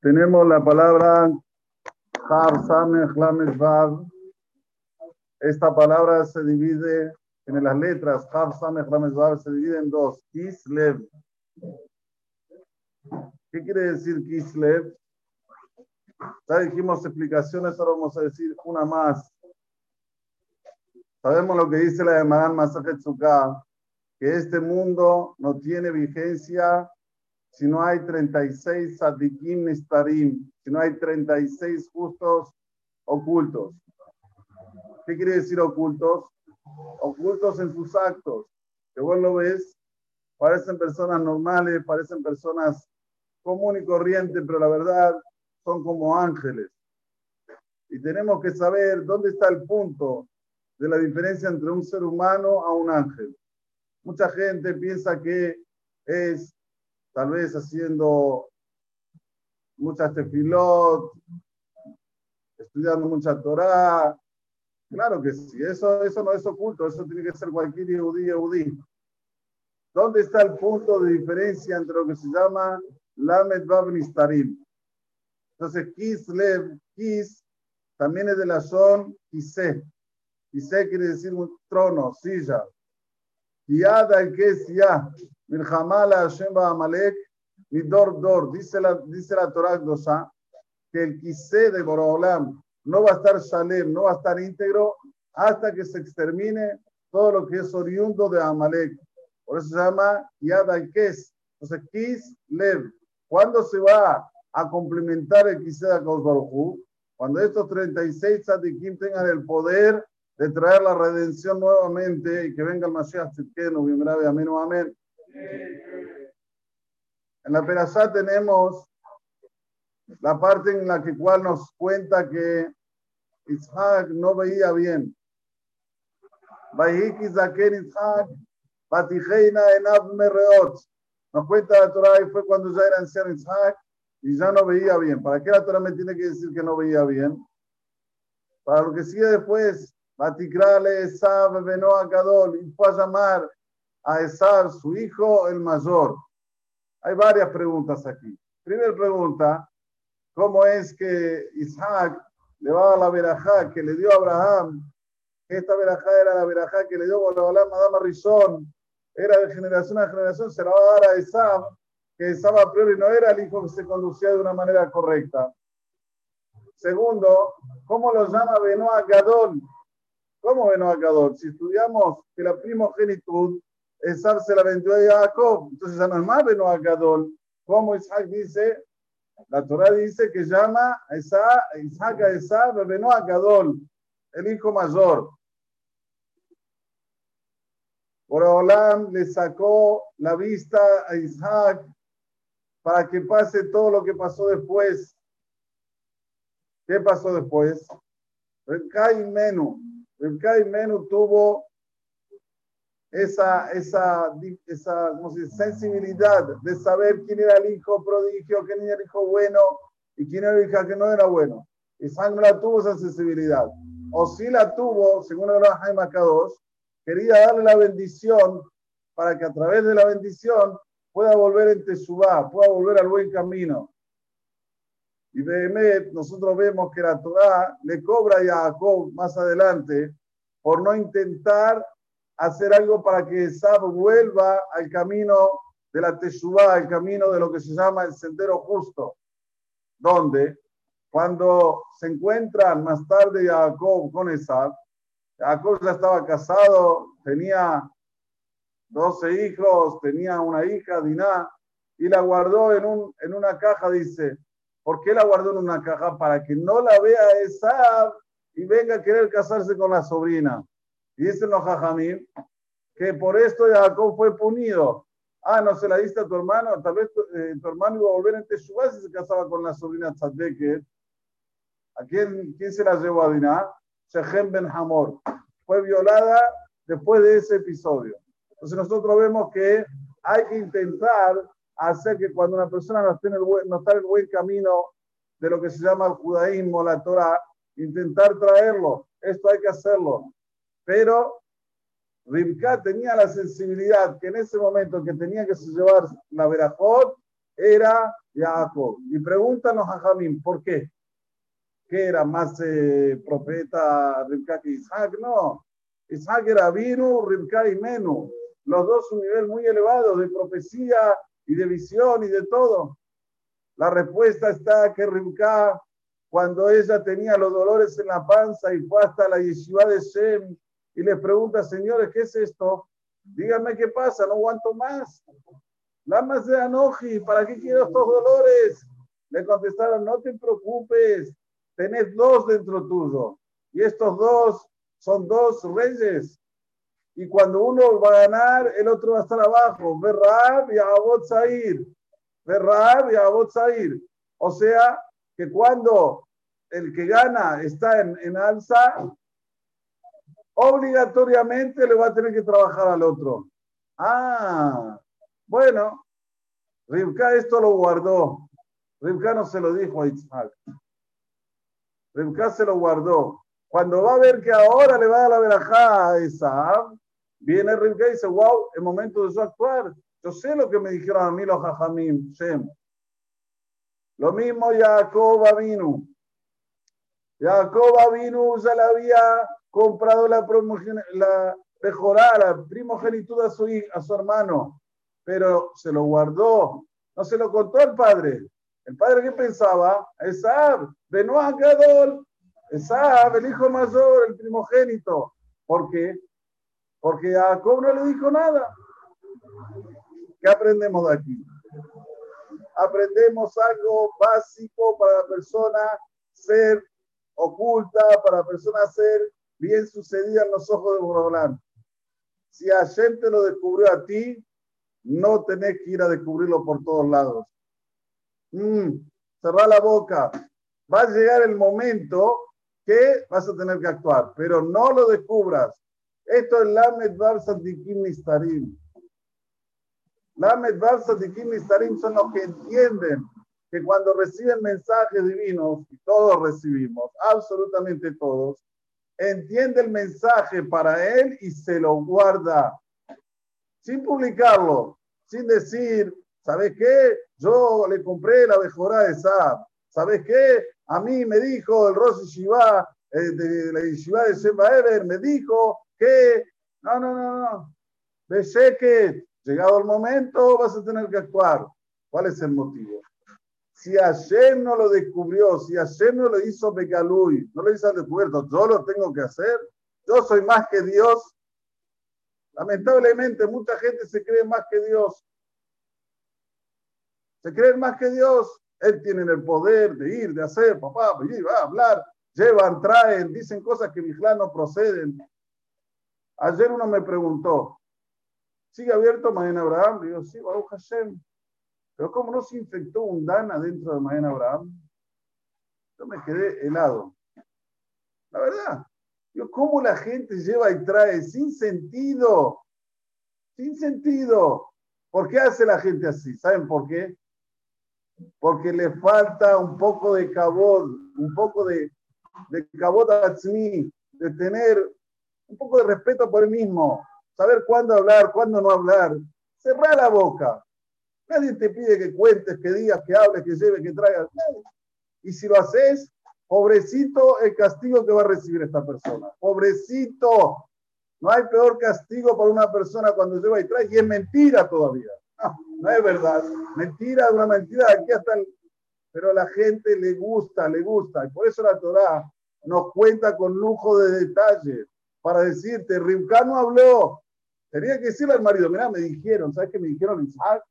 Tenemos la palabra Har Lamed Vav. Esta palabra se divide en las letras Har Lamed Vav, se divide en dos. Kislev. ¿Qué quiere decir Kislev? Ya dijimos explicaciones, ahora vamos a decir una más. Sabemos lo que dice la de Maran Masajet que este mundo no tiene vigencia si no hay 36 sadikim nistarim, si no hay 36 justos ocultos. ¿Qué quiere decir ocultos? Ocultos en sus actos. Que vos lo ves, parecen personas normales, parecen personas común y corriente, pero la verdad son como ángeles. Y tenemos que saber dónde está el punto de la diferencia entre un ser humano a un ángel. Mucha gente piensa que es tal vez haciendo muchas tefilot, estudiando mucha Torah. Claro que sí, eso, eso no es oculto, eso tiene que ser cualquier yudí, yudí. ¿Dónde está el punto de diferencia entre lo que se llama Lamed Bab Nistarim? Entonces, Kislev, Kis, también es de la son Kiseh. Kiseh quiere decir un trono, silla. Yada que es ya. Milhamala Hashem Amalek, Midor Dor. Dice la, dice la Torah Dosa que el Kiseh de Borolam no va a estar shalem, no va a estar íntegro hasta que se extermine todo lo que es oriundo de Amalek. Por eso se llama Yad Kes. Entonces, Kis Lev. ¿Cuándo se va a complementar el Kiseh de Akaos Cuando estos 36 tzadikim tengan el poder de traer la redención nuevamente y que venga el Mashiach Tzidkenu, amén amén. En la Perashá tenemos la parte en la que cual nos cuenta que Isaac no veía bien. Nos cuenta la Torah y fue cuando ya era anciano Isaac y ya no veía bien. ¿Para qué la Torah me tiene que decir que no veía bien? Para lo que sigue después, Batikrale Esab Benoa y fue a llamar a Esab, su hijo, el mayor. Hay varias preguntas aquí. Primera pregunta, ¿cómo es que Isaac le va a la verajá que le dio a Abraham? Esta verajá era la verajá que le dio a Abraham Madame Rizón, era de generación a generación, se la va a dar a Esab, que Esab a priori no era el hijo que se conducía de una manera correcta. Segundo, ¿cómo lo llama Benoa Gadol? ¿Cómo Benoa Gadol? Si estudiamos que la primogenitud, Esab se la vendió a Jacob, entonces ya no es más Benoa Gadol. ¿Cómo Isaac dice? La Torah dice que llama a Isaac a Esab Benoa Gadol, el hijo mayor. Olam le sacó la vista a Isaac para que pase todo lo que pasó después. ¿Qué pasó después? Rekai Menú Rebkai Menu tuvo esa, esa, esa sensibilidad de saber quién era el hijo prodigio, quién era el hijo bueno y quién era el hijo que no era bueno. Isaac no la tuvo esa sensibilidad. O si la tuvo, según el Jaime K2, quería darle la bendición para que a través de la bendición pueda volver en Teshuvah, pueda volver al buen camino. Y Behemet, nosotros vemos que la Torah le cobra a Jacob más adelante por no intentar hacer algo para que Sab vuelva al camino de la Teshuvah, al camino de lo que se llama el sendero justo. Donde, cuando se encuentran más tarde Jacob con Esab, Jacob ya estaba casado, tenía 12 hijos, tenía una hija, Diná, y la guardó en, un, en una caja, dice, ¿Por qué la guardó en una caja? Para que no la vea esa y venga a querer casarse con la sobrina. Y dicen los jajamín que por esto Jacob fue punido. Ah, no se la diste a tu hermano, tal vez tu, eh, hermano iba a volver en Teshuvah si se casaba con la sobrina Tzadeket. ¿A quién, quién se la llevó a Diná? Shechem Ben Hamor. Fue violada después de ese episodio. Entonces nosotros vemos que hay que intentar hacer que cuando una persona no, en el buen, no está en el buen camino de lo que se llama el judaísmo, la Torah, intentar traerlo. Esto hay que hacerlo. Pero Rivka tenía la sensibilidad que en ese momento que tenía que llevar la verajot, era Jacob. Y pregúntanos a Jamín, ¿por qué? ¿Qué era más eh, profeta Rivka que Isaac? No. Isaac era Vino, Rivka y Menú. Los dos un nivel muy elevado de profecía y de visión y de todo. La respuesta está que Rivka, cuando ella tenía los dolores en la panza y fue hasta la yeshiva de Shem y le pregunta, señores, ¿qué es esto? Díganme qué pasa, no aguanto más. La más de Anoji, ¿para qué quiero estos dolores? Le contestaron, no te preocupes, tenés dos dentro tuyo. Y estos dos son dos reyes. Y cuando uno va a ganar, el otro va a estar abajo. Verrab y Abot Zair. Verrab y Abot Zair. O sea, que cuando el que gana está en, en alza, obligatoriamente le va a tener que trabajar al otro. Ah, bueno, Rivka esto lo guardó. Rivka no se lo dijo a Isaac. Rivka se lo guardó. Cuando va a ver que ahora le va a dar la verajá a Isaac, viene Rivka y dice, wow, es momento de yo actuar. Yo sé lo que me dijeron a mí los jajamim, Shem. Lo mismo Jacob vino. Jacob vino ya le había comprado la, la mejorada, la primogenitud a su, a su hermano pero se lo guardó, no se lo contó al padre. El padre qué pensaba, Esab, Benoah Gadol, Esab, el hijo mayor, el primogénito. ¿Por qué? Porque Jacob no le dijo nada. ¿Qué aprendemos de aquí? Aprendemos algo básico para la persona ser oculta, para la persona ser bien sucedida en los ojos de Borolán. Si a gente lo descubrió a ti, no tenés que ir a descubrirlo por todos lados. Mm, cerrar la boca. Va a llegar el momento que vas a tener que actuar, pero no lo descubras. Esto es Lamed Bar Santikim Nistarim. Lamed Bar Santikim Nistarim son los que entienden que cuando reciben mensajes divinos, y todos recibimos, absolutamente todos, entiende el mensaje para él y se lo guarda sin publicarlo, sin decir, ¿sabes qué? Yo le compré la mejora de Saab. ¿Sabes qué? A mí me dijo el Rosy Shiva, eh, de la Shiva de Sheba Ever, me dijo que, no, no, no, no, de que llegado el momento vas a tener que actuar. ¿Cuál es el motivo? Si Hashem no lo descubrió, si Hashem no lo hizo Begalui, no lo hizo al descubierto, yo lo tengo que hacer. Yo soy más que Dios, Lamentablemente, mucha gente se cree más que Dios. Se creen más que Dios. Él tiene el poder de ir, de hacer, papá, ir, va a hablar, llevan, traen, dicen cosas que Mijlán no proceden. Ayer uno me preguntó, ¿sigue abierto Mañana Abraham? Digo, sí, Baruch Hashem. Pero ¿cómo no se infectó un Dana dentro de Mañana Abraham? Yo me quedé helado. La verdad, ¿Cómo la gente lleva y trae sin sentido? Sin sentido. ¿Por qué hace la gente así? ¿Saben por qué? Porque le falta un poco de cabot, un poco de, de cabot mí, de tener un poco de respeto por él mismo, saber cuándo hablar, cuándo no hablar. Cerrar la boca. Nadie te pide que cuentes, que digas, que hables, que lleves, que traigas. Y si lo haces, Pobrecito el castigo que va a recibir esta persona. Pobrecito. No hay peor castigo para una persona cuando lleva y trae, y es mentira todavía. No, es verdad. Mentira, una mentira aquí hasta el... Pero a la gente le gusta, le gusta. Y por eso la Torah nos cuenta con lujo de detalle para decirte, Rivka no habló. Tenía que decirle al marido, mira, me dijeron, ¿sabes qué me dijeron? Isaac?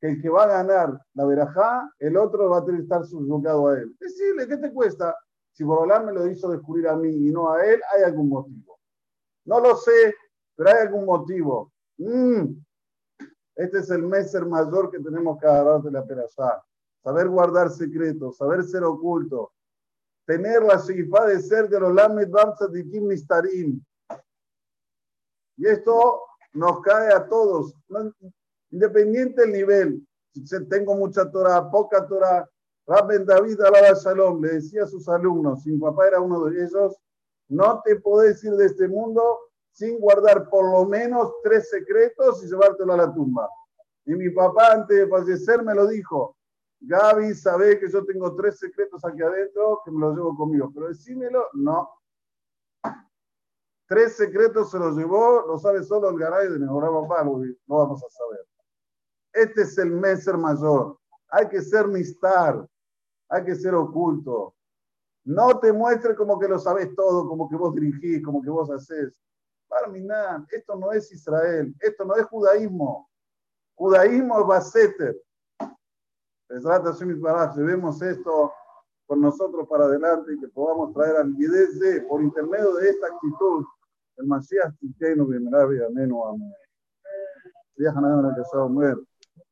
Que el que va a ganar la verajá, el otro va a tener que estar subyugado a él. Decirle, ¿qué te cuesta? Si Borolán me lo hizo descubrir a mí y no a él, hay algún motivo. No lo sé, pero hay algún motivo. Mm. Este es el meser mayor que tenemos que agarrar de la perashá. Saber guardar secretos, saber ser oculto, tener la shifá de ser de los lamed de Kim Nistarim. Y esto nos cae a todos. Independiente del nivel, si tengo mucha Torah, poca Torah, Rabben David Alaba Shalom le decía a sus alumnos, mi papá era uno de ellos, no te podés ir de este mundo sin guardar por lo menos tres secretos y llevártelo a la tumba. Y mi papá antes de fallecer me lo dijo. Gaby, sabe que yo tengo tres secretos aquí adentro que me los llevo conmigo, pero decímelo, no. Tres secretos se los llevó, lo sabe solo el garay de mejor papá, no vamos a saber. Este es el Meser mayor. Hay que ser mistar, hay que ser oculto. No te muestres como que lo sabes todo, como que vos dirigís, como que vos haces. Parminan, esto no es Israel, esto no es judaísmo. Judaísmo es Baseter. Llevemos esto con nosotros para adelante y que podamos traer al de, por intermedio de esta actitud, el Mashiach Tzidkenu, Bimerabi, Amén, Amén. Amén.